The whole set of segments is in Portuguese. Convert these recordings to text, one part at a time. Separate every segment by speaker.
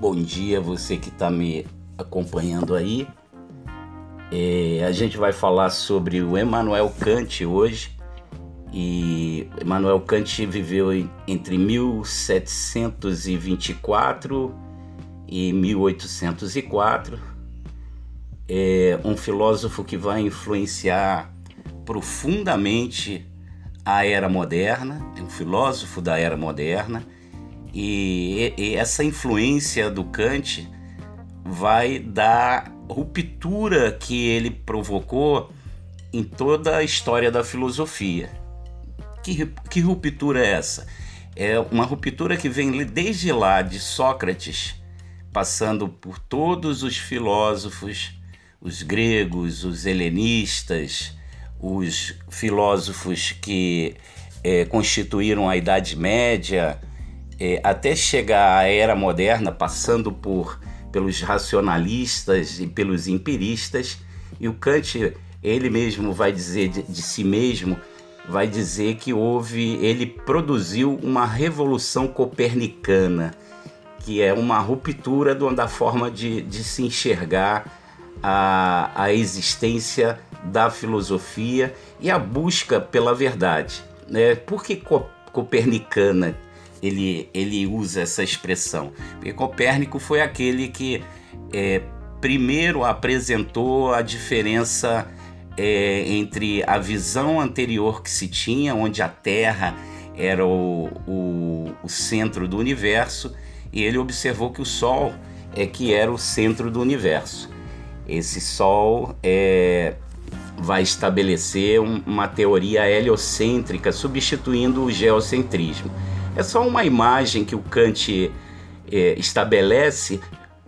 Speaker 1: Bom dia, você que está me acompanhando aí. É, a gente vai falar sobre o Emmanuel Kant hoje. E Emmanuel Kant viveu entre 1724 e 1804. É um filósofo que vai influenciar profundamente a era moderna, é um filósofo da era moderna e, e essa influência do Kant vai dar ruptura que ele provocou em toda a história da filosofia. Que, que ruptura é essa? É uma ruptura que vem desde lá de Sócrates, passando por todos os filósofos, os gregos, os helenistas, os filósofos que é, constituíram a Idade Média, é, até chegar à era moderna, passando por pelos racionalistas e pelos empiristas, e o Kant, ele mesmo vai dizer de, de si mesmo, vai dizer que houve, ele produziu uma revolução copernicana, que é uma ruptura da forma de, de se enxergar a, a existência da filosofia e a busca pela verdade. Né? Por que copernicana? Ele, ele usa essa expressão. Porque Copérnico foi aquele que é, primeiro apresentou a diferença é, entre a visão anterior que se tinha, onde a Terra era o, o, o centro do universo, e ele observou que o Sol é que era o centro do universo. Esse Sol é, vai estabelecer uma teoria heliocêntrica, substituindo o geocentrismo. É só uma imagem que o Kant é, estabelece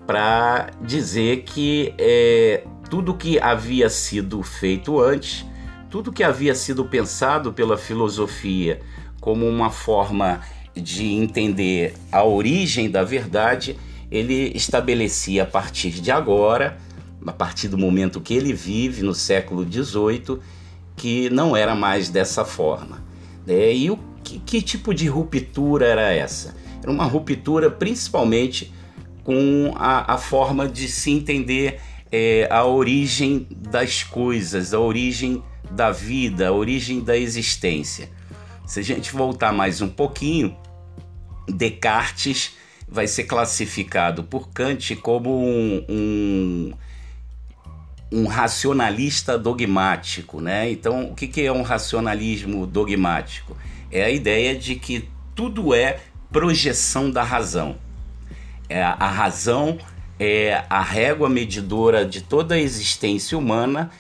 Speaker 1: para dizer que é, tudo que havia sido feito antes, tudo que havia sido pensado pela filosofia como uma forma de entender a origem da verdade, ele estabelecia a partir de agora, a partir do momento que ele vive no século XVIII, que não era mais dessa forma. É, e o que, que tipo de ruptura era essa? Era uma ruptura principalmente com a, a forma de se entender é, a origem das coisas, a origem da vida, a origem da existência. Se a gente voltar mais um pouquinho, Descartes vai ser classificado por Kant como um, um, um racionalista dogmático. Né? Então, o que, que é um racionalismo dogmático? É a ideia de que tudo é projeção da razão. É, a razão é a régua medidora de toda a existência humana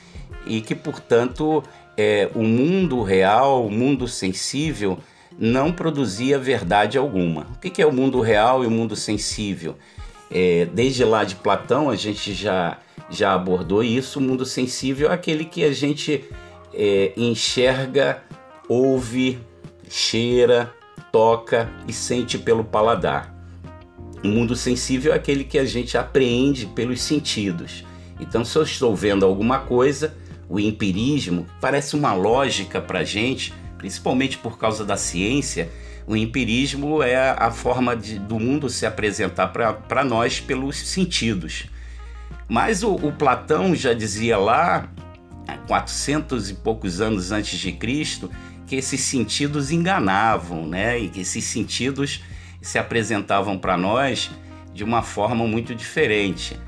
Speaker 1: e que, portanto, é, o mundo real, o mundo sensível, não produzia verdade alguma. O que é o mundo real e o mundo sensível? É, desde lá de Platão, a gente já, já abordou isso. O mundo sensível é aquele que a gente é, enxerga, ouve, cheira, toca e sente pelo paladar. O mundo sensível é aquele que a gente apreende pelos sentidos. Então, se eu estou vendo alguma coisa, o empirismo parece uma lógica para a gente, principalmente por causa da ciência. O empirismo é a forma de, do mundo se apresentar para nós pelos sentidos. Mas o, o Platão já dizia lá, 400 e poucos anos antes de Cristo, que esses sentidos enganavam, né? E que esses sentidos se apresentavam para nós de uma forma muito diferente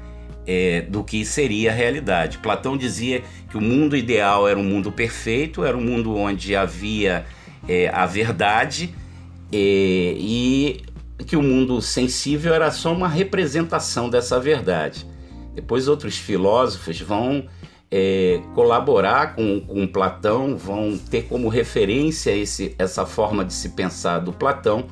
Speaker 1: é, do que seria a realidade. Platão dizia que o mundo ideal era um mundo perfeito, era um mundo onde havia é, a verdade é, e que o mundo sensível era só uma representação dessa verdade. Depois outros filósofos vão é, colaborar com, com Platão, vão ter como referência esse, essa forma de se pensar do Platão,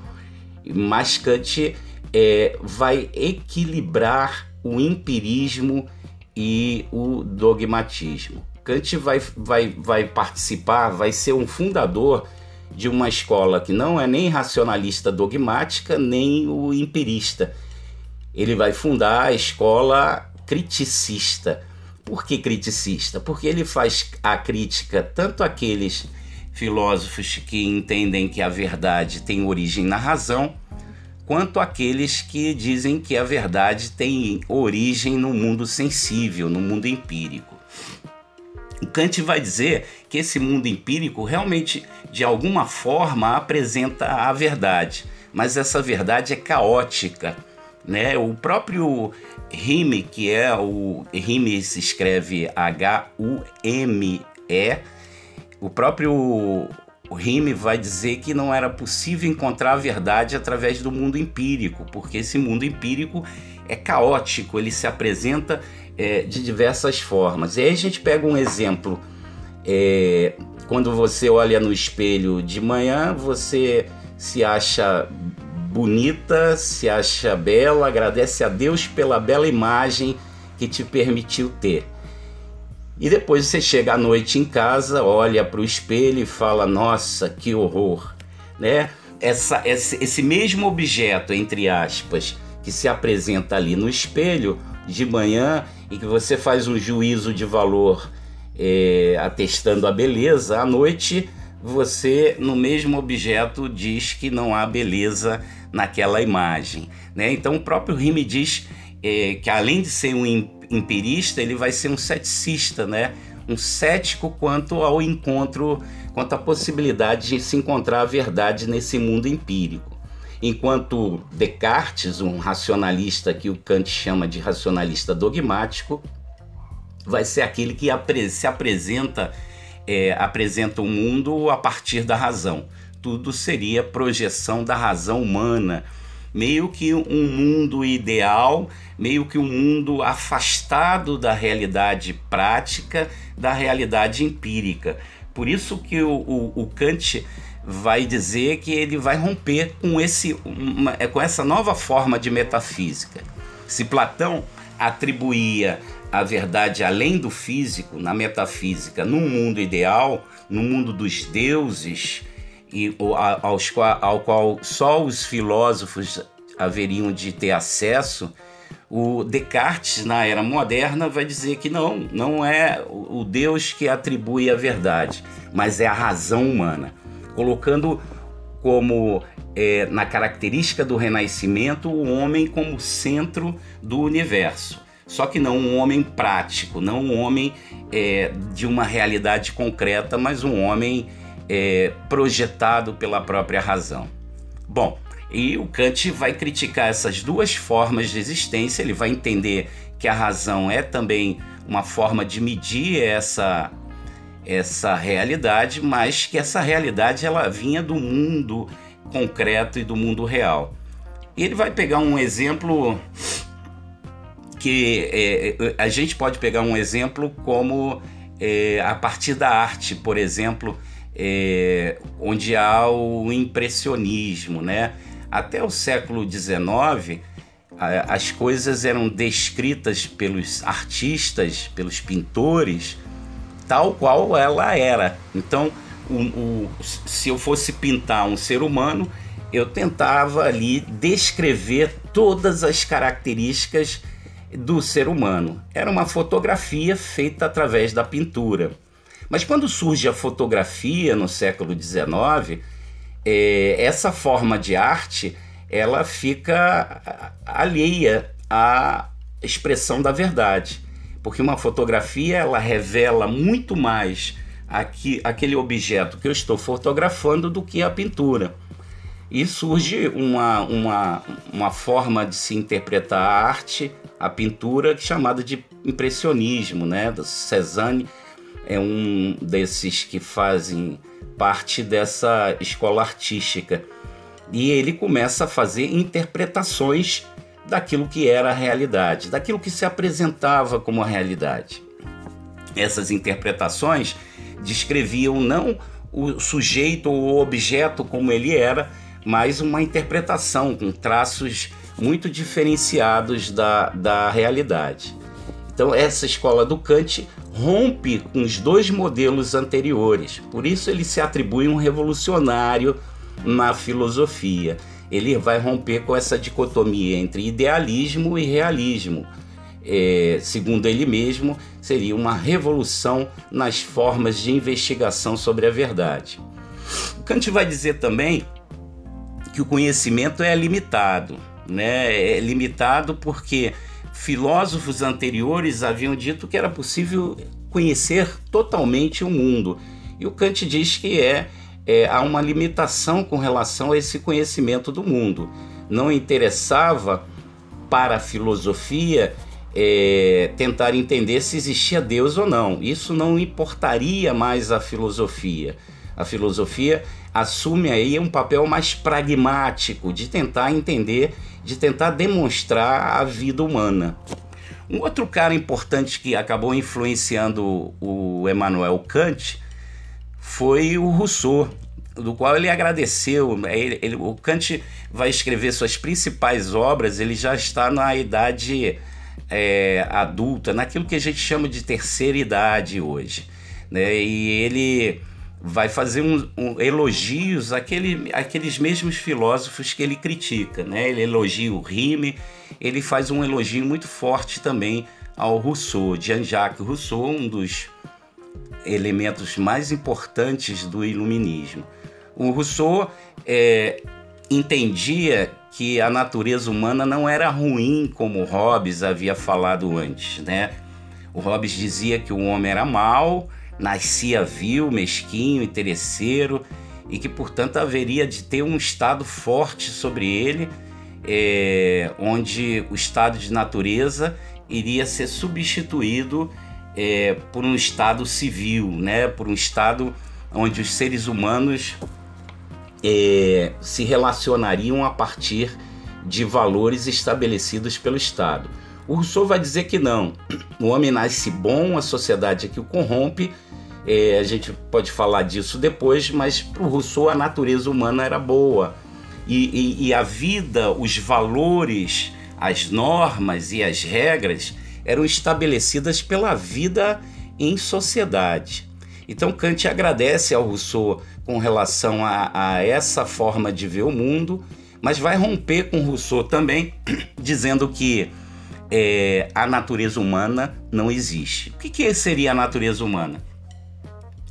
Speaker 1: mas Kant é, vai equilibrar o empirismo e o dogmatismo. Kant vai, vai, vai participar, vai ser um fundador de uma escola que não é nem racionalista dogmática, nem o empirista. Ele vai fundar a escola criticista por que criticista? Porque ele faz a crítica tanto àqueles filósofos que entendem que a verdade tem origem na razão, quanto aqueles que dizem que a verdade tem origem no mundo sensível, no mundo empírico. Kant vai dizer que esse mundo empírico realmente, de alguma forma, apresenta a verdade, mas essa verdade é caótica. Né? O próprio Rime, que é o Rime se escreve H-U-M-E, o próprio Rime vai dizer que não era possível encontrar a verdade através do mundo empírico, porque esse mundo empírico é caótico, ele se apresenta é, de diversas formas. E aí a gente pega um exemplo. É, quando você olha no espelho de manhã, você se acha bonita, se acha bela, agradece a Deus pela bela imagem que te permitiu ter. E depois você chega à noite em casa, olha para o espelho e fala: Nossa, que horror! Né? Essa, esse, esse mesmo objeto, entre aspas, que se apresenta ali no espelho de manhã e que você faz um juízo de valor é, atestando a beleza, à noite você, no mesmo objeto, diz que não há beleza naquela imagem. Né? Então, o próprio Rime diz é, que, além de ser um empirista, ele vai ser um ceticista, né? um cético quanto ao encontro, quanto à possibilidade de se encontrar a verdade nesse mundo empírico. Enquanto Descartes, um racionalista que o Kant chama de racionalista dogmático, vai ser aquele que se apresenta é, apresenta o mundo a partir da razão. Tudo seria projeção da razão humana, meio que um mundo ideal, meio que um mundo afastado da realidade prática, da realidade empírica. Por isso que o, o, o Kant vai dizer que ele vai romper com, esse, uma, com essa nova forma de metafísica. Se Platão atribuía a verdade além do físico, na metafísica, no mundo ideal, no mundo dos deuses, e aos, ao qual só os filósofos haveriam de ter acesso, o Descartes, na era moderna, vai dizer que não, não é o Deus que atribui a verdade, mas é a razão humana colocando como é, na característica do renascimento o homem como centro do universo. Só que não um homem prático, não um homem é, de uma realidade concreta, mas um homem é, projetado pela própria razão. Bom, e o Kant vai criticar essas duas formas de existência, ele vai entender que a razão é também uma forma de medir essa essa realidade, mas que essa realidade ela vinha do mundo concreto e do mundo real. E ele vai pegar um exemplo que é, a gente pode pegar um exemplo como é, a partir da arte, por exemplo, é, onde há o impressionismo, né? Até o século XIX, as coisas eram descritas pelos artistas, pelos pintores, tal qual ela era. Então, o, o, se eu fosse pintar um ser humano, eu tentava ali descrever todas as características do ser humano. Era uma fotografia feita através da pintura. Mas quando surge a fotografia no século XIX, é, essa forma de arte ela fica alheia à expressão da verdade porque uma fotografia ela revela muito mais aqui, aquele objeto que eu estou fotografando do que a pintura. E surge uma, uma, uma forma de se interpretar a arte, a pintura, chamada de impressionismo, né? Do Cézanne é um desses que fazem parte dessa escola artística. E ele começa a fazer interpretações daquilo que era a realidade, daquilo que se apresentava como a realidade. Essas interpretações descreviam não o sujeito ou o objeto como ele era, mas uma interpretação com traços muito diferenciados da, da realidade. Então, essa escola do Kant rompe com os dois modelos anteriores, por isso ele se atribui um revolucionário na filosofia ele vai romper com essa dicotomia entre idealismo e realismo. É, segundo ele mesmo, seria uma revolução nas formas de investigação sobre a verdade. Kant vai dizer também que o conhecimento é limitado, né? É limitado porque filósofos anteriores haviam dito que era possível conhecer totalmente o mundo. E o Kant diz que é, é há uma limitação com relação a esse conhecimento do mundo. Não interessava para a filosofia é, tentar entender se existia Deus ou não. Isso não importaria mais à filosofia. A filosofia assume aí um papel mais pragmático de tentar entender, de tentar demonstrar a vida humana. Um outro cara importante que acabou influenciando o Emmanuel Kant foi o Rousseau, do qual ele agradeceu. Ele, ele, o Kant vai escrever suas principais obras, ele já está na idade é, adulta, naquilo que a gente chama de terceira idade hoje. Né? E ele vai fazer um, um, elogios àquele, àqueles mesmos filósofos que ele critica. Né? Ele elogia o Rime, ele faz um elogio muito forte também ao Rousseau, Jean-Jacques Rousseau, um dos elementos mais importantes do iluminismo. O Rousseau é, entendia que a natureza humana não era ruim como Hobbes havia falado antes, né? O Hobbes dizia que o homem era mau, nascia vil, mesquinho, interesseiro e que, portanto, haveria de ter um estado forte sobre ele, é, onde o estado de natureza iria ser substituído é, por um estado civil, né? por um estado onde os seres humanos é, se relacionariam a partir de valores estabelecidos pelo Estado. O Rousseau vai dizer que não. O homem nasce bom, a sociedade é que o corrompe. É, a gente pode falar disso depois, mas para o Rousseau a natureza humana era boa. E, e, e a vida, os valores, as normas e as regras eram estabelecidas pela vida em sociedade. Então Kant agradece ao Rousseau com relação a, a essa forma de ver o mundo, mas vai romper com Rousseau também, dizendo que é, a natureza humana não existe. O que, que seria a natureza humana?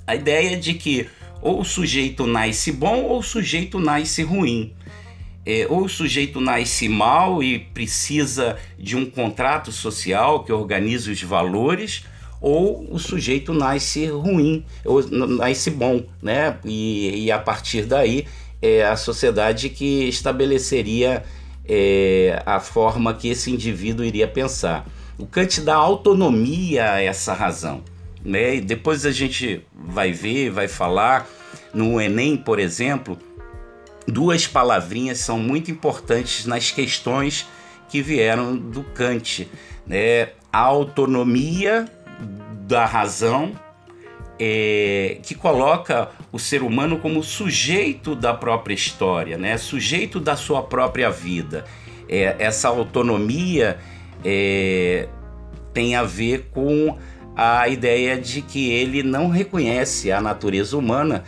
Speaker 1: A ideia de que ou o sujeito nasce bom ou o sujeito nasce ruim. É, ou o sujeito nasce mal e precisa de um contrato social que organize os valores, ou o sujeito nasce ruim, ou nasce bom, né? E, e a partir daí é a sociedade que estabeleceria é, a forma que esse indivíduo iria pensar. O Kant dá autonomia a essa razão. Né? E depois a gente vai ver, vai falar. No Enem, por exemplo, duas palavrinhas são muito importantes nas questões que vieram do Kant. Né? A autonomia da razão é, que coloca o ser humano como sujeito da própria história, né? sujeito da sua própria vida. É, essa autonomia é, tem a ver com a ideia de que ele não reconhece a natureza humana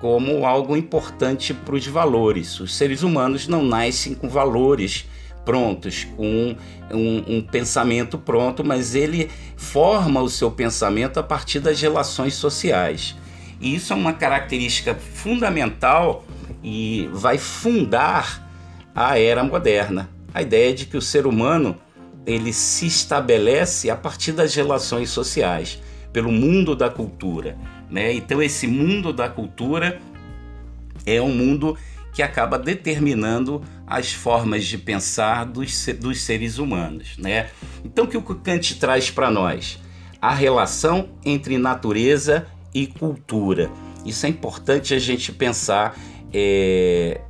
Speaker 1: como algo importante para os valores. Os seres humanos não nascem com valores prontos, com um, um, pensamento pronto, mas ele forma o seu pensamento a partir das relações sociais. E isso é uma característica fundamental e vai fundar a era moderna. A ideia de que o ser humano ele se estabelece a partir das relações sociais, pelo mundo da cultura. Né? Então, esse mundo da cultura é um mundo que acaba determinando as formas de pensar dos, dos seres humanos. Né? Então, o que o Kant traz para nós? A relação entre natureza e cultura. Isso é importante a gente pensar é,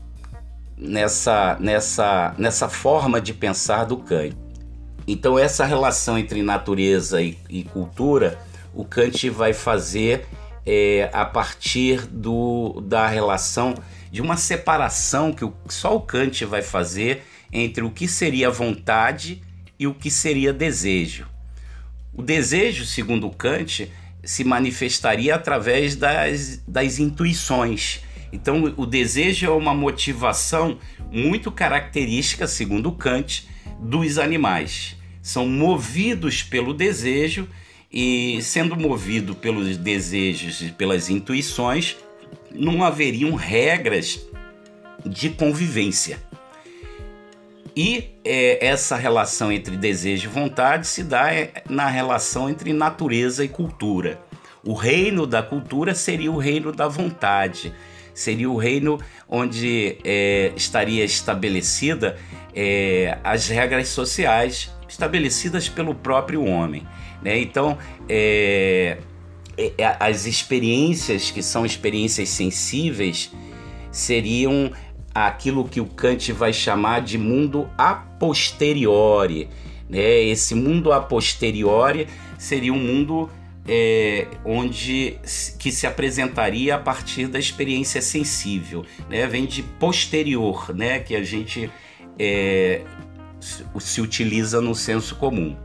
Speaker 1: nessa, nessa, nessa forma de pensar do Kant. Então, essa relação entre natureza e, e cultura, o Kant vai fazer é, a partir do, da relação de uma separação que só o Kant vai fazer entre o que seria vontade e o que seria desejo. O desejo, segundo Kant, se manifestaria através das, das intuições. Então, o desejo é uma motivação muito característica, segundo Kant, dos animais. São movidos pelo desejo e, sendo movido pelos desejos e pelas intuições, não haveriam regras de convivência. E é, essa relação entre desejo e vontade se dá é, na relação entre natureza e cultura. O reino da cultura seria o reino da vontade, seria o reino onde é, estaria estabelecida é, as regras sociais estabelecidas pelo próprio homem. Né? Então, é, as experiências que são experiências sensíveis seriam aquilo que o Kant vai chamar de mundo a posteriori. Né? Esse mundo a posteriori seria um mundo é, onde que se apresentaria a partir da experiência sensível, né? Vem de posterior, né? Que a gente é, se utiliza no senso comum.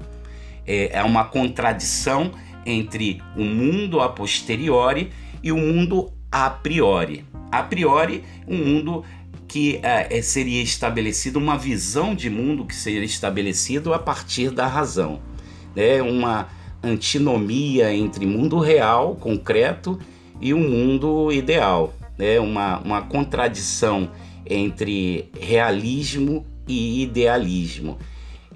Speaker 1: É, é uma contradição entre o mundo a posteriori e o mundo a priori. A priori, um mundo que é, seria estabelecido, uma visão de mundo que seria estabelecido a partir da razão. É uma antinomia entre mundo real, concreto, e o um mundo ideal. É uma, uma contradição entre realismo e idealismo.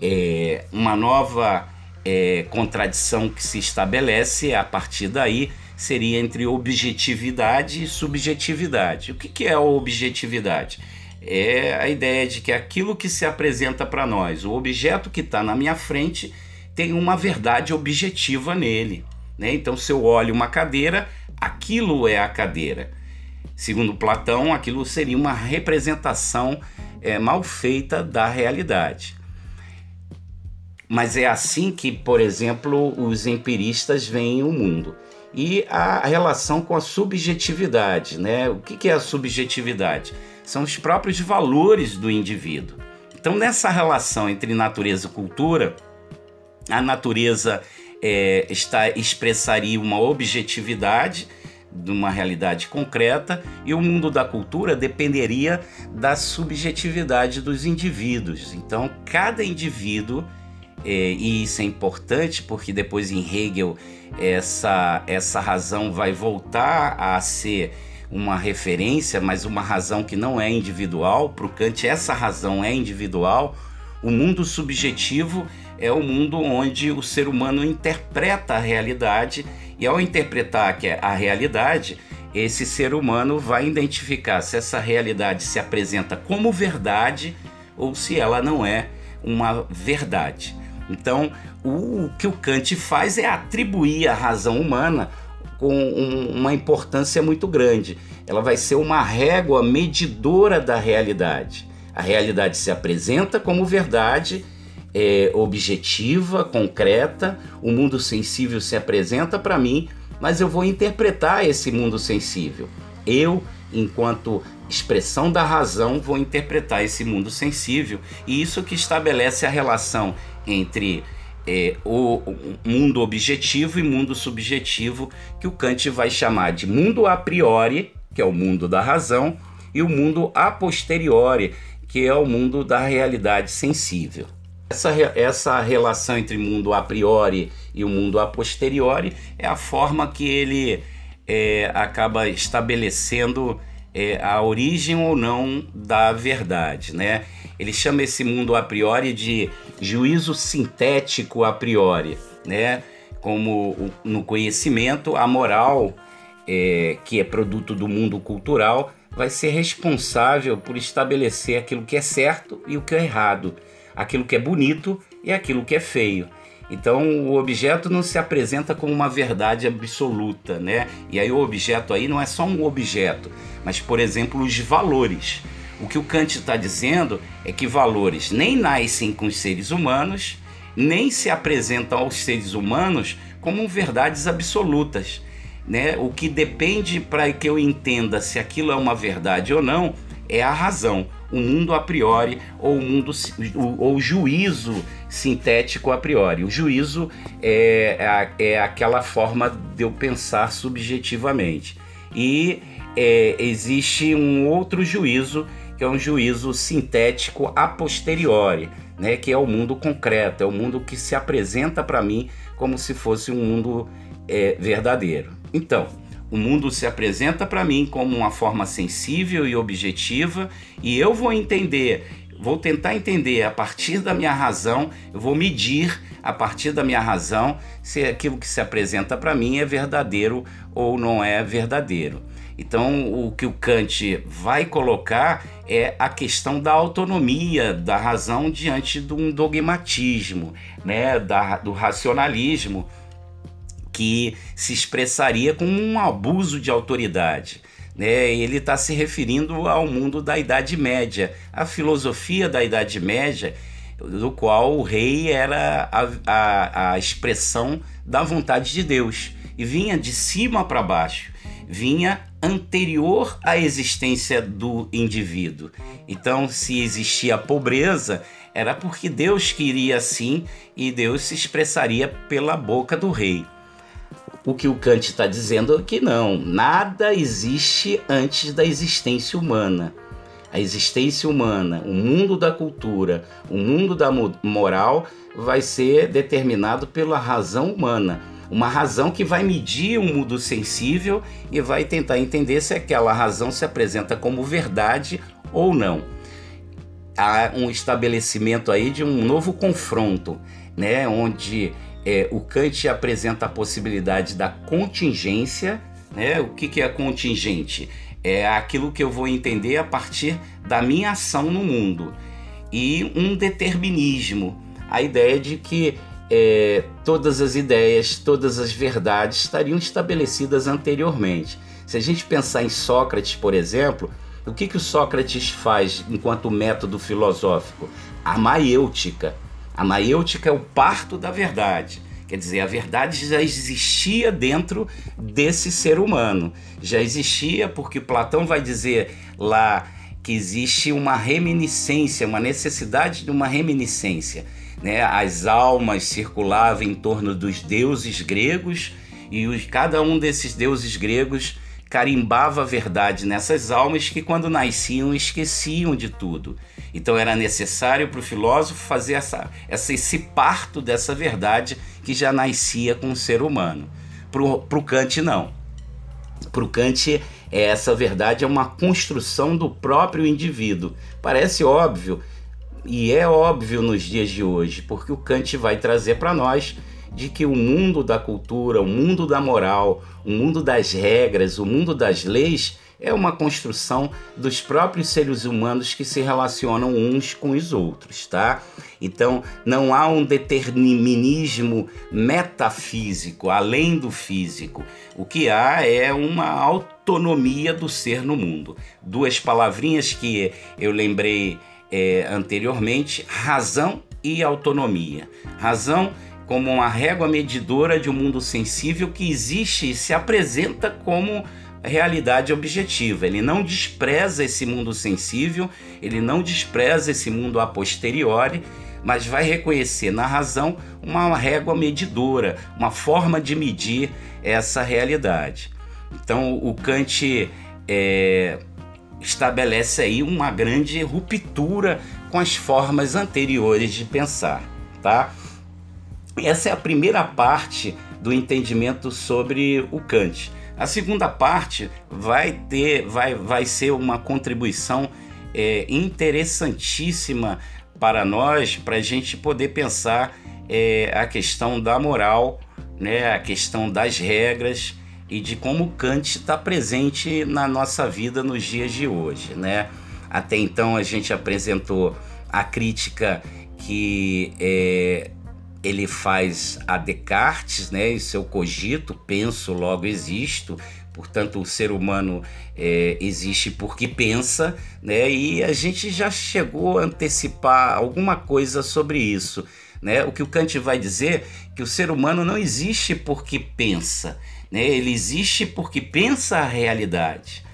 Speaker 1: É uma nova é, contradição que se estabelece a partir daí seria entre objetividade e subjetividade. O que, que é a objetividade? É a ideia de que aquilo que se apresenta para nós, o objeto que está na minha frente, tem uma verdade objetiva nele. Né? Então, se eu olho uma cadeira, aquilo é a cadeira. Segundo Platão, aquilo seria uma representação é, mal feita da realidade. Mas é assim que, por exemplo, os empiristas veem o mundo. E a relação com a subjetividade, né? O que é a subjetividade? São os próprios valores do indivíduo. Então, nessa relação entre natureza e cultura, a natureza é, está, expressaria uma objetividade de uma realidade concreta e o mundo da cultura dependeria da subjetividade dos indivíduos. Então, cada indivíduo é, e isso é importante porque depois em Hegel essa, essa razão vai voltar a ser uma referência, mas uma razão que não é individual. Para o Kant, essa razão é individual. O mundo subjetivo é o mundo onde o ser humano interpreta a realidade, e ao interpretar a realidade, esse ser humano vai identificar se essa realidade se apresenta como verdade ou se ela não é uma verdade. Então, o que o Kant faz é atribuir a razão humana com um, uma importância muito grande. Ela vai ser uma régua medidora da realidade. A realidade se apresenta como verdade é, objetiva, concreta, o mundo sensível se apresenta para mim, mas eu vou interpretar esse mundo sensível. Eu, enquanto expressão da razão, vou interpretar esse mundo sensível, e isso que estabelece a relação entre é, o mundo objetivo e mundo subjetivo, que o Kant vai chamar de mundo a priori, que é o mundo da razão, e o mundo a posteriori, que é o mundo da realidade sensível. Essa, essa relação entre mundo a priori e o mundo a posteriori é a forma que ele é, acaba estabelecendo é, a origem ou não da verdade, né? Ele chama esse mundo a priori de juízo sintético a priori, né? Como no conhecimento, a moral, é, que é produto do mundo cultural, vai ser responsável por estabelecer aquilo que é certo e o que é errado, aquilo que é bonito e aquilo que é feio. Então o objeto não se apresenta como uma verdade absoluta, né? E aí o objeto aí não é só um objeto, mas por exemplo os valores. O que o Kant está dizendo é que valores nem nascem com os seres humanos, nem se apresentam aos seres humanos como verdades absolutas. Né? O que depende para que eu entenda se aquilo é uma verdade ou não é a razão, o mundo a priori ou o mundo ou o juízo sintético a priori. O juízo é, é, é aquela forma de eu pensar subjetivamente. E é, existe um outro juízo que é um juízo sintético a posteriori, né, que é o mundo concreto, é o mundo que se apresenta para mim como se fosse um mundo é, verdadeiro. Então, o mundo se apresenta para mim como uma forma sensível e objetiva, e eu vou entender, vou tentar entender a partir da minha razão, eu vou medir a partir da minha razão se aquilo que se apresenta para mim é verdadeiro ou não é verdadeiro. Então, o que o Kant vai colocar é a questão da autonomia da razão diante de um dogmatismo, né, da, do racionalismo que se expressaria como um abuso de autoridade. Né? Ele está se referindo ao mundo da Idade Média, a filosofia da Idade Média, do qual o rei era a, a, a expressão da vontade de Deus e vinha de cima para baixo, vinha anterior à existência do indivíduo. Então, se existia pobreza, era porque Deus queria assim e Deus se expressaria pela boca do rei. O que o Kant está dizendo é que não, nada existe antes da existência humana. A existência humana, o mundo da cultura, o mundo da moral vai ser determinado pela razão humana. Uma razão que vai medir o mundo sensível e vai tentar entender se aquela razão se apresenta como verdade ou não. Há um estabelecimento aí de um novo confronto, né, onde é, o Kant apresenta a possibilidade da contingência. Né? O que, que é contingente? É aquilo que eu vou entender a partir da minha ação no mundo. E um determinismo, a ideia de que é, todas as ideias, todas as verdades estariam estabelecidas anteriormente. Se a gente pensar em Sócrates, por exemplo, o que, que o Sócrates faz enquanto método filosófico? A maêutica. A maêutica é o parto da verdade. Quer dizer, a verdade já existia dentro desse ser humano. Já existia porque Platão vai dizer lá que existe uma reminiscência, uma necessidade de uma reminiscência. Né? As almas circulavam em torno dos deuses gregos e os, cada um desses deuses gregos carimbava a verdade nessas almas que, quando nasciam, esqueciam de tudo. Então era necessário para o filósofo fazer essa, essa, esse parto dessa verdade que já nascia com o ser humano. Para o Kant, não. Para o Kant, essa verdade é uma construção do próprio indivíduo. Parece óbvio, e é óbvio nos dias de hoje, porque o Kant vai trazer para nós de que o mundo da cultura, o mundo da moral, o mundo das regras, o mundo das leis é uma construção dos próprios seres humanos que se relacionam uns com os outros, tá? Então, não há um determinismo metafísico além do físico. O que há é uma autonomia do ser no mundo. Duas palavrinhas que eu lembrei é, anteriormente: razão e autonomia. Razão como uma régua medidora de um mundo sensível que existe e se apresenta como realidade objetiva. Ele não despreza esse mundo sensível, ele não despreza esse mundo a posteriori, mas vai reconhecer na razão uma régua medidora, uma forma de medir essa realidade. Então o Kant é, estabelece aí uma grande ruptura com as formas anteriores de pensar, tá? Essa é a primeira parte do entendimento sobre o Kant. A segunda parte vai ter, vai, vai ser uma contribuição é, interessantíssima para nós, para a gente poder pensar é, a questão da moral, né, a questão das regras e de como Kant está presente na nossa vida nos dias de hoje, né? Até então a gente apresentou a crítica que é, ele faz a Descartes, né, seu cogito, penso, logo existo, portanto o ser humano é, existe porque pensa, né, e a gente já chegou a antecipar alguma coisa sobre isso. Né? O que o Kant vai dizer que o ser humano não existe porque pensa, né? ele existe porque pensa a realidade.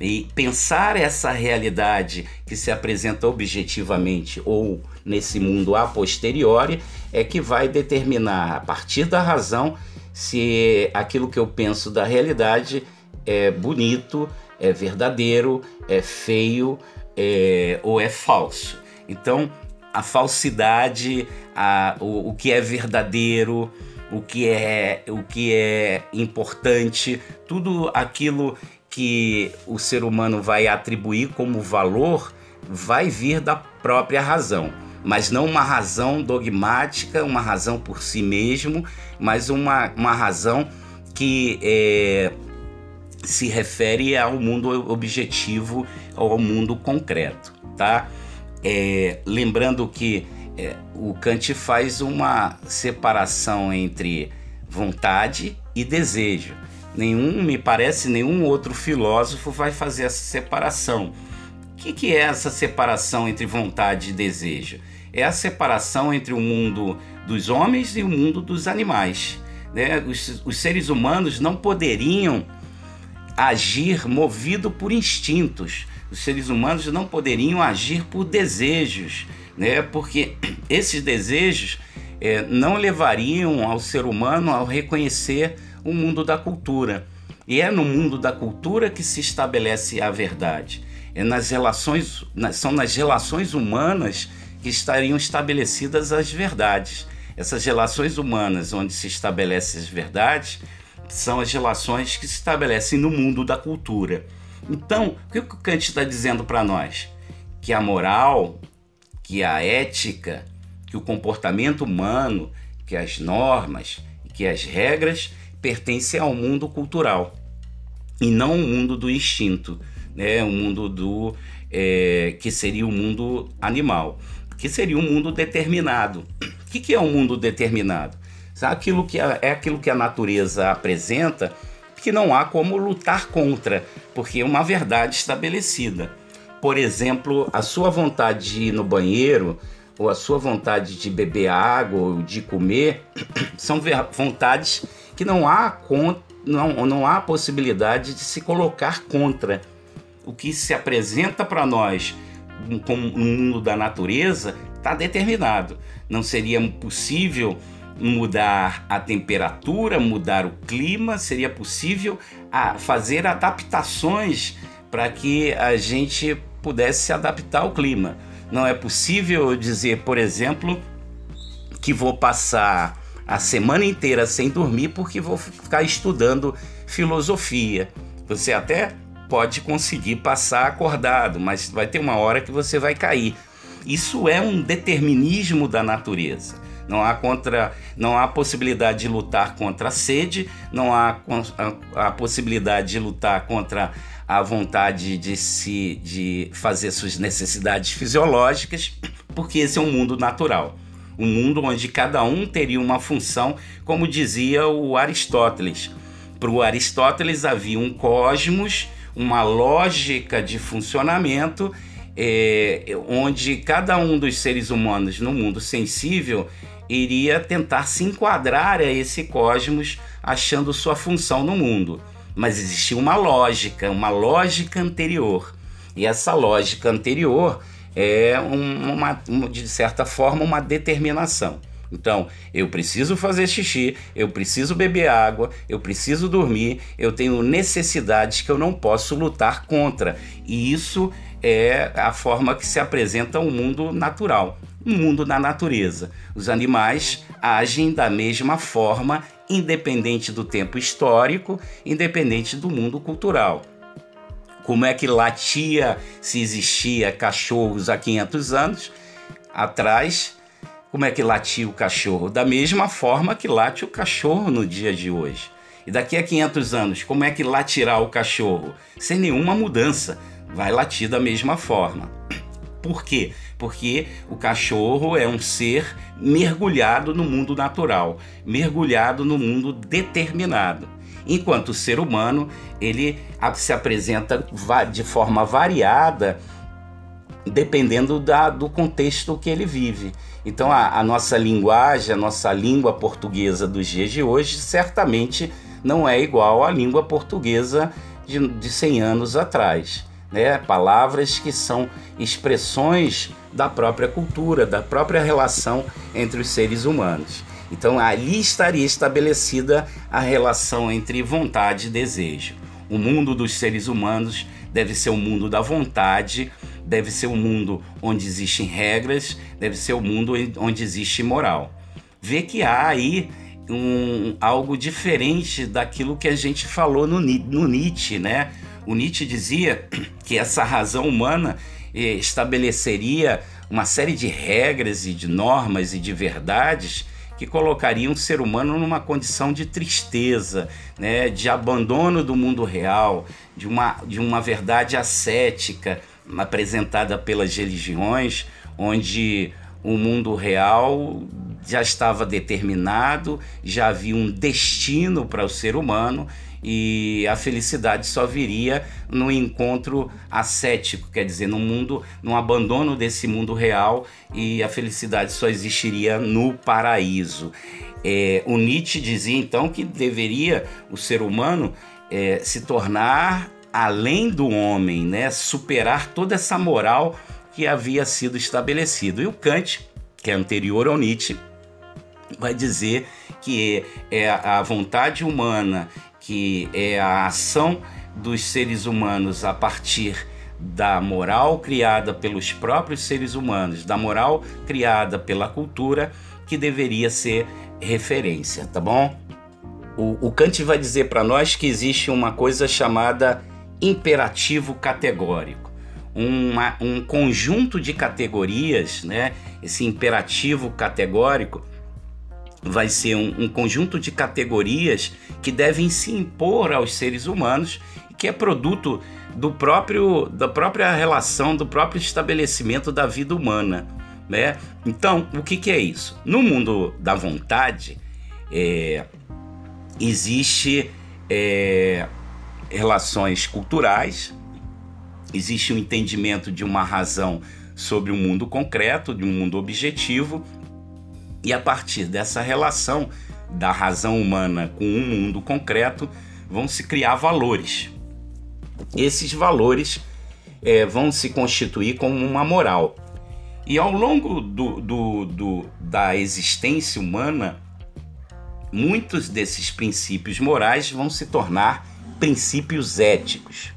Speaker 1: E pensar essa realidade que se apresenta objetivamente ou nesse mundo a posteriori é que vai determinar, a partir da razão, se aquilo que eu penso da realidade é bonito, é verdadeiro, é feio é, ou é falso. Então, a falsidade, a, o, o que é verdadeiro, o que é, o que é importante, tudo aquilo que o ser humano vai atribuir como valor vai vir da própria razão, mas não uma razão dogmática, uma razão por si mesmo, mas uma, uma razão que é, se refere ao mundo objetivo, ao mundo concreto, tá? É, lembrando que é, o Kant faz uma separação entre vontade e desejo. Nenhum, me parece, nenhum outro filósofo vai fazer essa separação. O que, que é essa separação entre vontade e desejo? É a separação entre o mundo dos homens e o mundo dos animais. Né? Os, os seres humanos não poderiam agir movido por instintos. Os seres humanos não poderiam agir por desejos né? Porque esses desejos é, não levariam ao ser humano ao reconhecer o mundo da cultura. E é no mundo da cultura que se estabelece a verdade. É nas relações, são nas relações humanas estariam estabelecidas as verdades. Essas relações humanas onde se estabelecem as verdades são as relações que se estabelecem no mundo da cultura. Então, o que o Kant está dizendo para nós? Que a moral que a ética, que o comportamento humano, que as normas, que as regras pertencem ao mundo cultural e não ao mundo do instinto, né? O mundo do é, que seria o mundo animal, que seria um mundo determinado. O que, que é um mundo determinado? Sabe aquilo que a, é aquilo que a natureza apresenta que não há como lutar contra, porque é uma verdade estabelecida por exemplo, a sua vontade de ir no banheiro, ou a sua vontade de beber água, ou de comer, são vontades que não há, não, não há possibilidade de se colocar contra. O que se apresenta para nós no mundo da natureza está determinado. Não seria possível mudar a temperatura, mudar o clima, seria possível a fazer adaptações para que a gente pudesse se adaptar ao clima. Não é possível dizer, por exemplo, que vou passar a semana inteira sem dormir porque vou ficar estudando filosofia. Você até pode conseguir passar acordado, mas vai ter uma hora que você vai cair. Isso é um determinismo da natureza. Não há, contra, não há possibilidade de lutar contra a sede, não há a, a possibilidade de lutar contra a vontade de se de fazer suas necessidades fisiológicas, porque esse é um mundo natural. Um mundo onde cada um teria uma função, como dizia o Aristóteles. Para o Aristóteles havia um cosmos, uma lógica de funcionamento, é, onde cada um dos seres humanos no mundo sensível iria tentar se enquadrar a esse cosmos, achando sua função no mundo mas existia uma lógica, uma lógica anterior. E essa lógica anterior é uma, de certa forma uma determinação. Então, eu preciso fazer xixi, eu preciso beber água, eu preciso dormir, eu tenho necessidades que eu não posso lutar contra. E isso é a forma que se apresenta o mundo natural, o mundo da natureza. Os animais agem da mesma forma independente do tempo histórico, independente do mundo cultural. Como é que latia se existia cachorros há 500 anos atrás? Como é que latia o cachorro? Da mesma forma que late o cachorro no dia de hoje. E daqui a 500 anos, como é que latirá o cachorro? Sem nenhuma mudança, vai latir da mesma forma. Por quê? porque o cachorro é um ser mergulhado no mundo natural, mergulhado no mundo determinado. Enquanto o ser humano, ele se apresenta de forma variada dependendo da, do contexto que ele vive. Então, a, a, nossa linguagem, a nossa língua portuguesa dos dias de hoje, certamente não é igual à língua portuguesa de, de 100 anos atrás né? palavras que são expressões da própria cultura, da própria relação entre os seres humanos. Então ali estaria estabelecida a relação entre vontade e desejo. O mundo dos seres humanos deve ser o mundo da vontade, deve ser o mundo onde existem regras, deve ser o mundo onde existe moral. Vê que há aí um, algo diferente daquilo que a gente falou no, no Nietzsche, né? O Nietzsche dizia que essa razão humana eh, estabeleceria uma série de regras e de normas e de verdades que colocariam o ser humano numa condição de tristeza, né, de abandono do mundo real, de uma, de uma verdade ascética apresentada pelas religiões, onde o mundo real já estava determinado, já havia um destino para o ser humano e a felicidade só viria no encontro ascético, quer dizer, no mundo, no abandono desse mundo real e a felicidade só existiria no paraíso. É, o Nietzsche dizia então que deveria o ser humano é, se tornar além do homem, né? superar toda essa moral que havia sido estabelecido. E o Kant, que é anterior ao Nietzsche, vai dizer que é a vontade humana, que é a ação dos seres humanos a partir da moral criada pelos próprios seres humanos, da moral criada pela cultura, que deveria ser referência, tá bom? O, o Kant vai dizer para nós que existe uma coisa chamada imperativo categórico uma, um conjunto de categorias, né? Esse imperativo categórico vai ser um, um conjunto de categorias que devem se impor aos seres humanos e que é produto do próprio da própria relação, do próprio estabelecimento da vida humana, né? Então, o que, que é isso? No mundo da vontade, é, existe é, relações culturais, existe um entendimento de uma razão sobre um mundo concreto, de um mundo objetivo, e a partir dessa relação da razão humana com um mundo concreto, vão se criar valores. Esses valores é, vão se constituir como uma moral. E ao longo do, do, do, da existência humana, muitos desses princípios morais vão se tornar princípios éticos.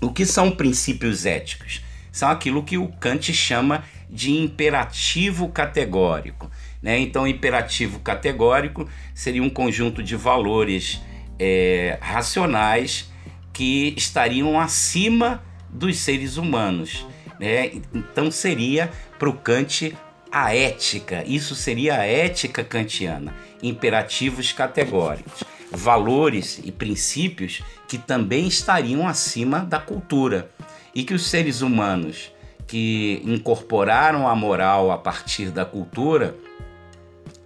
Speaker 1: O que são princípios éticos? São aquilo que o Kant chama de imperativo categórico. Né? Então, imperativo categórico seria um conjunto de valores é, racionais que estariam acima dos seres humanos. Né? Então, seria para o Kant a ética. Isso seria a ética kantiana. Imperativos categóricos valores e princípios que também estariam acima da cultura. E que os seres humanos que incorporaram a moral a partir da cultura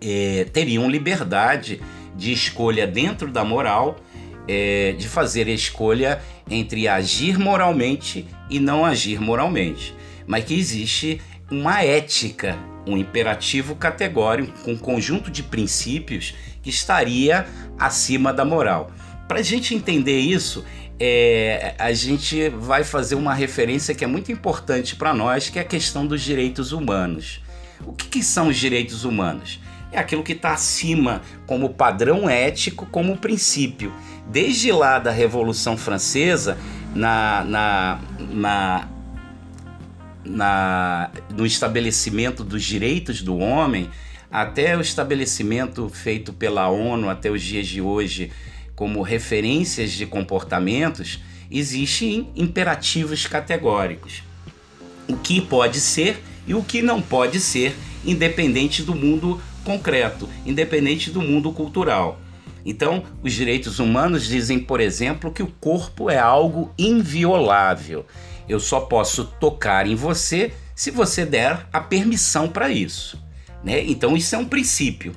Speaker 1: é, teriam liberdade de escolha dentro da moral, é, de fazer a escolha entre agir moralmente e não agir moralmente, mas que existe uma ética, um imperativo categórico, um conjunto de princípios que estaria acima da moral. Para a gente entender isso, é, a gente vai fazer uma referência que é muito importante para nós, que é a questão dos direitos humanos. O que, que são os direitos humanos? É aquilo que está acima como padrão ético, como princípio. Desde lá da Revolução Francesa, na, na, na, na, no estabelecimento dos direitos do homem, até o estabelecimento feito pela ONU até os dias de hoje como referências de comportamentos, existem imperativos categóricos. O que pode ser e o que não pode ser, independente do mundo concreto, independente do mundo cultural. Então, os direitos humanos dizem, por exemplo, que o corpo é algo inviolável. Eu só posso tocar em você se você der a permissão para isso. Né? Então isso é um princípio.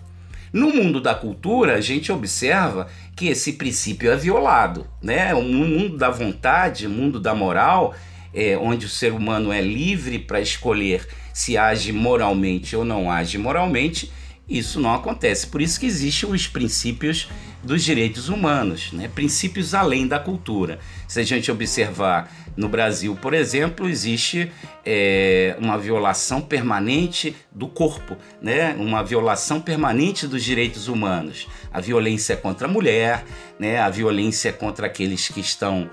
Speaker 1: No mundo da cultura, a gente observa que esse princípio é violado. Né? O mundo da vontade, o mundo da moral, é, onde o ser humano é livre para escolher se age moralmente ou não age moralmente, isso não acontece. Por isso que existem os princípios dos direitos humanos, né? princípios além da cultura. Se a gente observar no Brasil, por exemplo, existe é, uma violação permanente do corpo, né? uma violação permanente dos direitos humanos. A violência contra a mulher, né? a violência contra aqueles que estão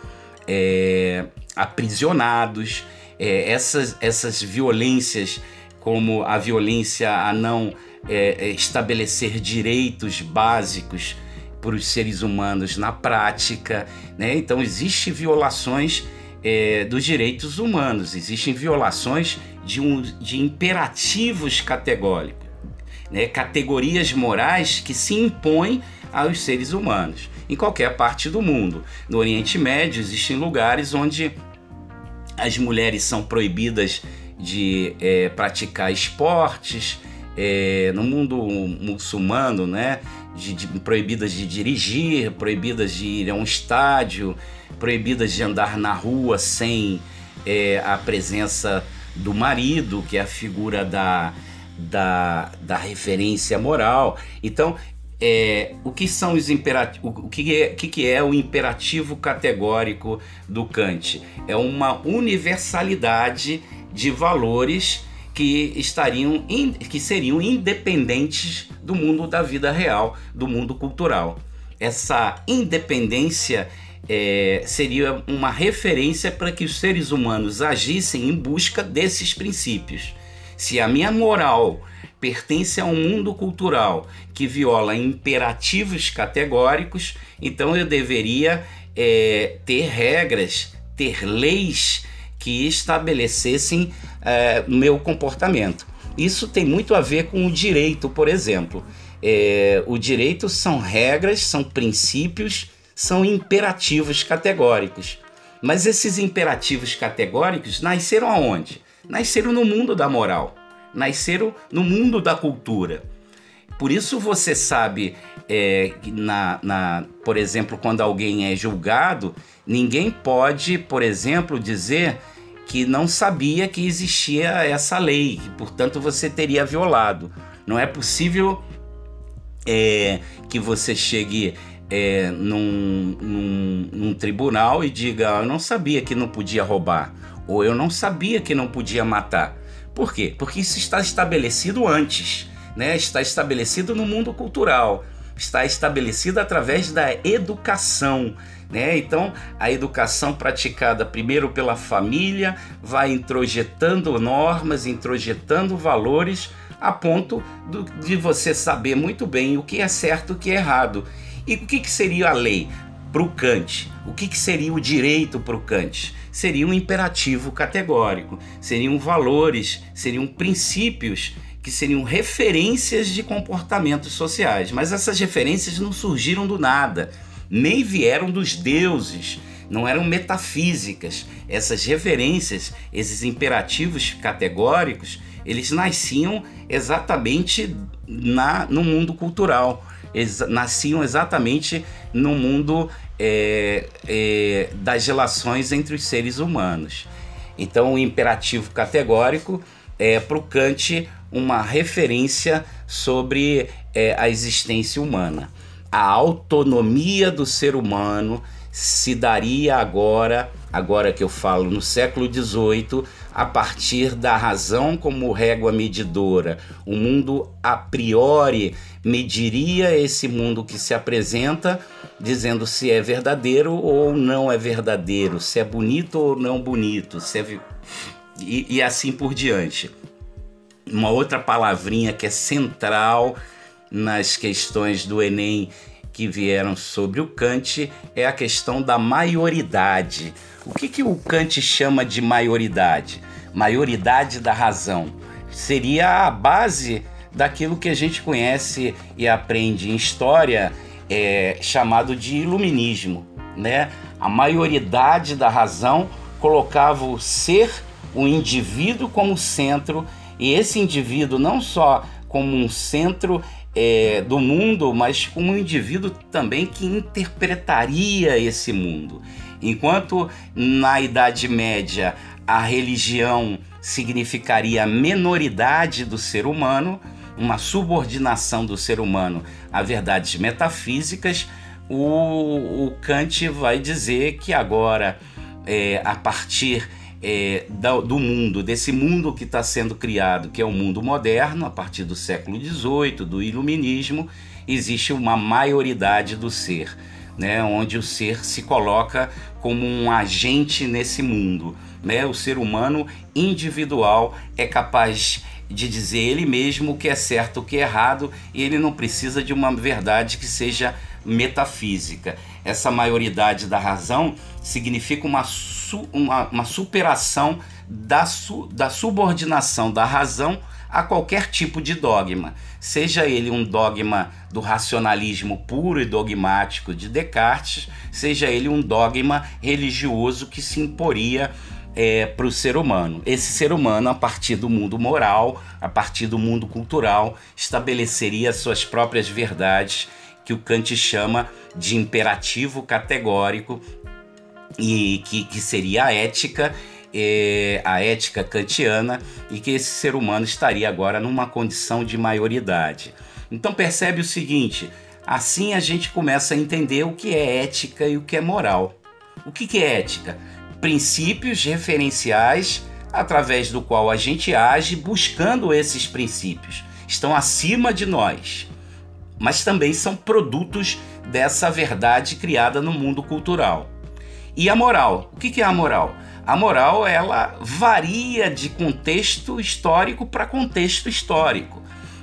Speaker 1: é, aprisionados, é, essas, essas violências, como a violência a não é, é estabelecer direitos básicos para os seres humanos na prática, né? Então existem violações é, dos direitos humanos, existem violações de, um, de imperativos categóricos, né? categorias morais que se impõem aos seres humanos em qualquer parte do mundo. No Oriente Médio existem lugares onde as mulheres são proibidas de é, praticar esportes. É, no mundo muçulmano, né, de, de, proibidas de dirigir, proibidas de ir a um estádio, proibidas de andar na rua sem é, a presença do marido, que é a figura da, da, da referência moral. Então, é, o que são os imperativos? O que é, que, que é o imperativo categórico do Kant? É uma universalidade de valores que estariam que seriam independentes do mundo da vida real, do mundo cultural. Essa independência é, seria uma referência para que os seres humanos agissem em busca desses princípios. Se a minha moral pertence a um mundo cultural que viola imperativos categóricos, então eu deveria é, ter regras, ter leis que estabelecessem é, meu comportamento. Isso tem muito a ver com o direito, por exemplo. É, o direito são regras, são princípios, são imperativos categóricos. Mas esses imperativos categóricos nasceram aonde? Nasceram no mundo da moral, nasceram no mundo da cultura. Por isso você sabe, é, na, na, por exemplo, quando alguém é julgado, ninguém pode, por exemplo, dizer que não sabia que existia essa lei, que portanto você teria violado. Não é possível é, que você chegue é, num, num, num, tribunal e diga: ah, Eu não sabia que não podia roubar, ou eu não sabia que não podia matar. Por quê? Porque isso está estabelecido antes, né? está estabelecido no mundo cultural, está estabelecido através da educação. Né? Então, a educação praticada primeiro pela família vai introjetando normas, introjetando valores, a ponto do, de você saber muito bem o que é certo e o que é errado. E o que, que seria a lei para o Kant? O que, que seria o direito para o Kant? Seria um imperativo categórico, seriam valores, seriam princípios que seriam referências de comportamentos sociais. Mas essas referências não surgiram do nada nem vieram dos deuses, não eram metafísicas. Essas referências, esses imperativos categóricos, eles nasciam exatamente na, no mundo cultural, ex, nasciam exatamente no mundo é, é, das relações entre os seres humanos. Então, o imperativo categórico é para o Kant uma referência sobre é, a existência humana a autonomia do ser humano se daria agora, agora que eu falo no século XVIII, a partir da razão como régua medidora. O mundo a priori mediria esse mundo que se apresenta, dizendo se é verdadeiro ou não é verdadeiro, se é bonito ou não bonito, se é... e, e assim por diante. Uma outra palavrinha que é central nas questões do Enem que vieram sobre o Kant é a questão da maioridade. O que, que o Kant chama de maioridade? Maioridade da razão. Seria a base daquilo que a gente conhece e aprende em história, é, chamado de iluminismo. Né? A maioridade da razão colocava o ser, o indivíduo como centro, e esse indivíduo não só como um centro é, do mundo, mas como um indivíduo também que interpretaria esse mundo. Enquanto na Idade Média a religião significaria a menoridade do ser humano, uma subordinação do ser humano a verdades metafísicas, o, o Kant vai dizer que agora, é, a partir é, do mundo, desse mundo que está sendo criado, que é o mundo moderno, a partir do século XVIII, do iluminismo, existe uma maioridade do ser, né, onde o ser se coloca como um agente nesse mundo. Né? O ser humano individual é capaz de dizer ele mesmo o que é certo, o que é errado, e ele não precisa de uma verdade que seja metafísica. Essa maioridade da razão significa uma, su, uma, uma superação da, su, da subordinação da razão a qualquer tipo de dogma, seja ele um dogma do racionalismo puro e dogmático de Descartes, seja ele um dogma religioso que se imporia é, para o ser humano. Esse ser humano, a partir do mundo moral, a partir do mundo cultural, estabeleceria suas próprias verdades, que o Kant chama de imperativo categórico, e que, que seria a ética é, a ética kantiana e que esse ser humano estaria agora numa condição de maioridade. Então percebe o seguinte: assim a gente começa a entender o que é ética e o que é moral. O que, que é ética? Princípios referenciais através do qual a gente age buscando esses princípios. Estão acima de nós, mas também são produtos dessa verdade criada no mundo cultural. E a moral? O que é a moral? A moral ela varia de contexto histórico para contexto histórico.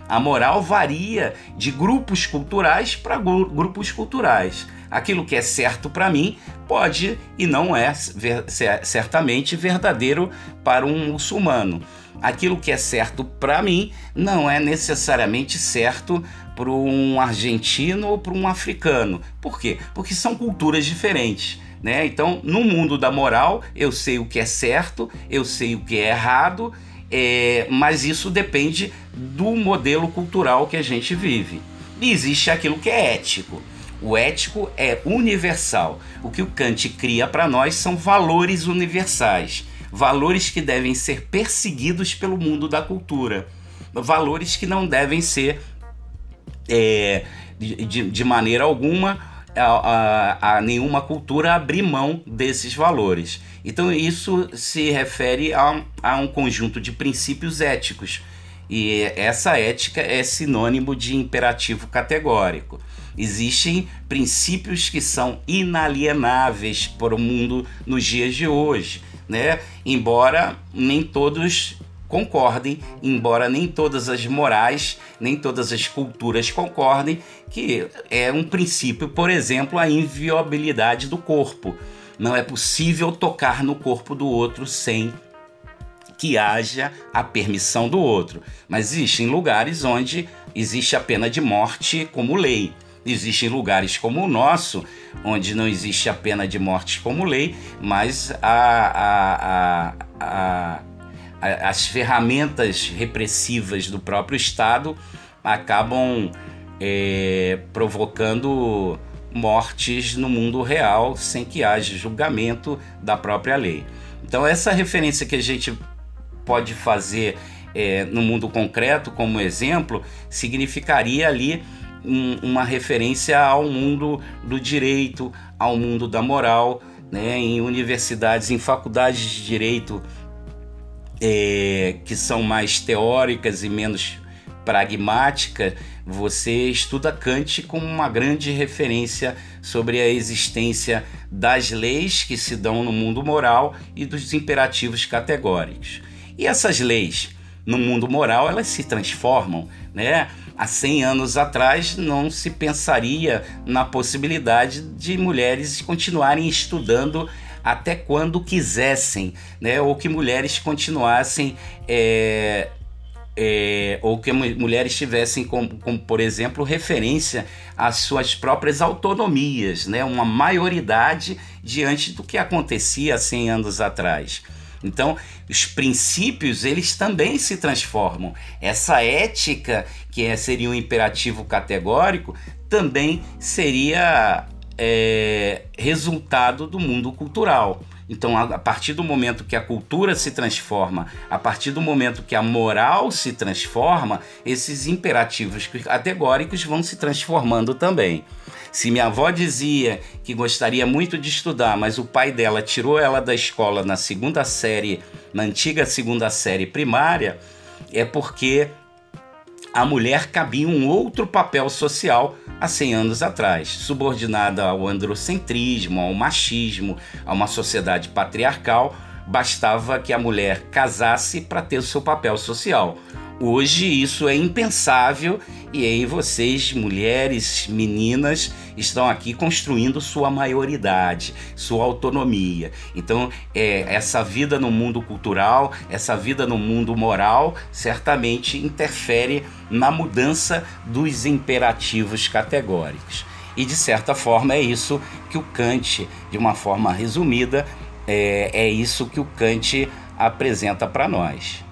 Speaker 1: A moral varia de grupos culturais para grupos culturais. Aquilo que é certo para mim pode e não é certamente verdadeiro para um muçulmano. Aquilo que é certo para mim não é necessariamente certo para um argentino ou para um africano. Por quê? Porque são culturas diferentes. Né? Então, no mundo da moral, eu sei o que é certo, eu sei o que é errado, é, mas isso depende do modelo cultural que a gente vive. E existe aquilo que é ético. O ético é universal. O que o Kant cria para nós são valores universais, valores que devem ser perseguidos pelo mundo da cultura, valores que não devem ser é, de, de maneira alguma a, a, a, nenhuma cultura abrir mão desses valores. Então, isso se refere a, a um conjunto de princípios éticos. E essa ética é sinônimo de imperativo categórico. Existem princípios que são inalienáveis para o mundo nos dias de hoje, né? Embora nem todos concordem, embora nem todas as morais, nem todas as culturas concordem, que é um princípio, por exemplo, a inviolabilidade do corpo. Não é possível tocar no corpo do outro sem que haja a permissão do outro. Mas existem lugares onde existe a pena de morte como lei. Existem lugares como o nosso, onde não existe a pena de morte como lei, mas a, a, a, a as ferramentas repressivas do próprio Estado acabam é, provocando mortes no mundo real sem que haja julgamento da própria lei. Então, essa referência que a gente pode fazer é, no mundo concreto, como exemplo, significaria ali um, uma referência ao mundo do direito, ao mundo da moral. Né? Em universidades, em faculdades de direito, é, que são mais teóricas e menos pragmáticas, você estuda Kant como uma grande referência sobre a existência das leis que se dão no mundo moral e dos imperativos categóricos. E essas leis no mundo moral, elas se transformam, né? Há 100 anos atrás não se pensaria na possibilidade de mulheres continuarem estudando até quando quisessem, né? ou que mulheres continuassem. É, é, ou que mulheres tivessem como, como, por exemplo, referência às suas próprias autonomias, né? uma maioridade diante do que acontecia há 100 anos atrás. Então, os princípios, eles também se transformam. Essa ética, que é, seria um imperativo categórico, também seria é, resultado do mundo cultural. Então, a partir do momento que a cultura se transforma, a partir do momento que a moral se transforma, esses imperativos categóricos vão se transformando também. Se minha avó dizia que gostaria muito de estudar, mas o pai dela tirou ela da escola na segunda série, na antiga segunda série primária, é porque a mulher cabia um outro papel social há 100 anos atrás, subordinada ao androcentrismo, ao machismo, a uma sociedade patriarcal, bastava que a mulher casasse para ter o seu papel social. Hoje isso é impensável e aí vocês, mulheres, meninas, estão aqui construindo sua maioridade, sua autonomia. Então, é, essa vida no mundo cultural, essa vida no mundo moral, certamente interfere na mudança dos imperativos categóricos. E de certa forma é isso que o Kant, de uma forma resumida, é, é isso que o Kant apresenta para nós.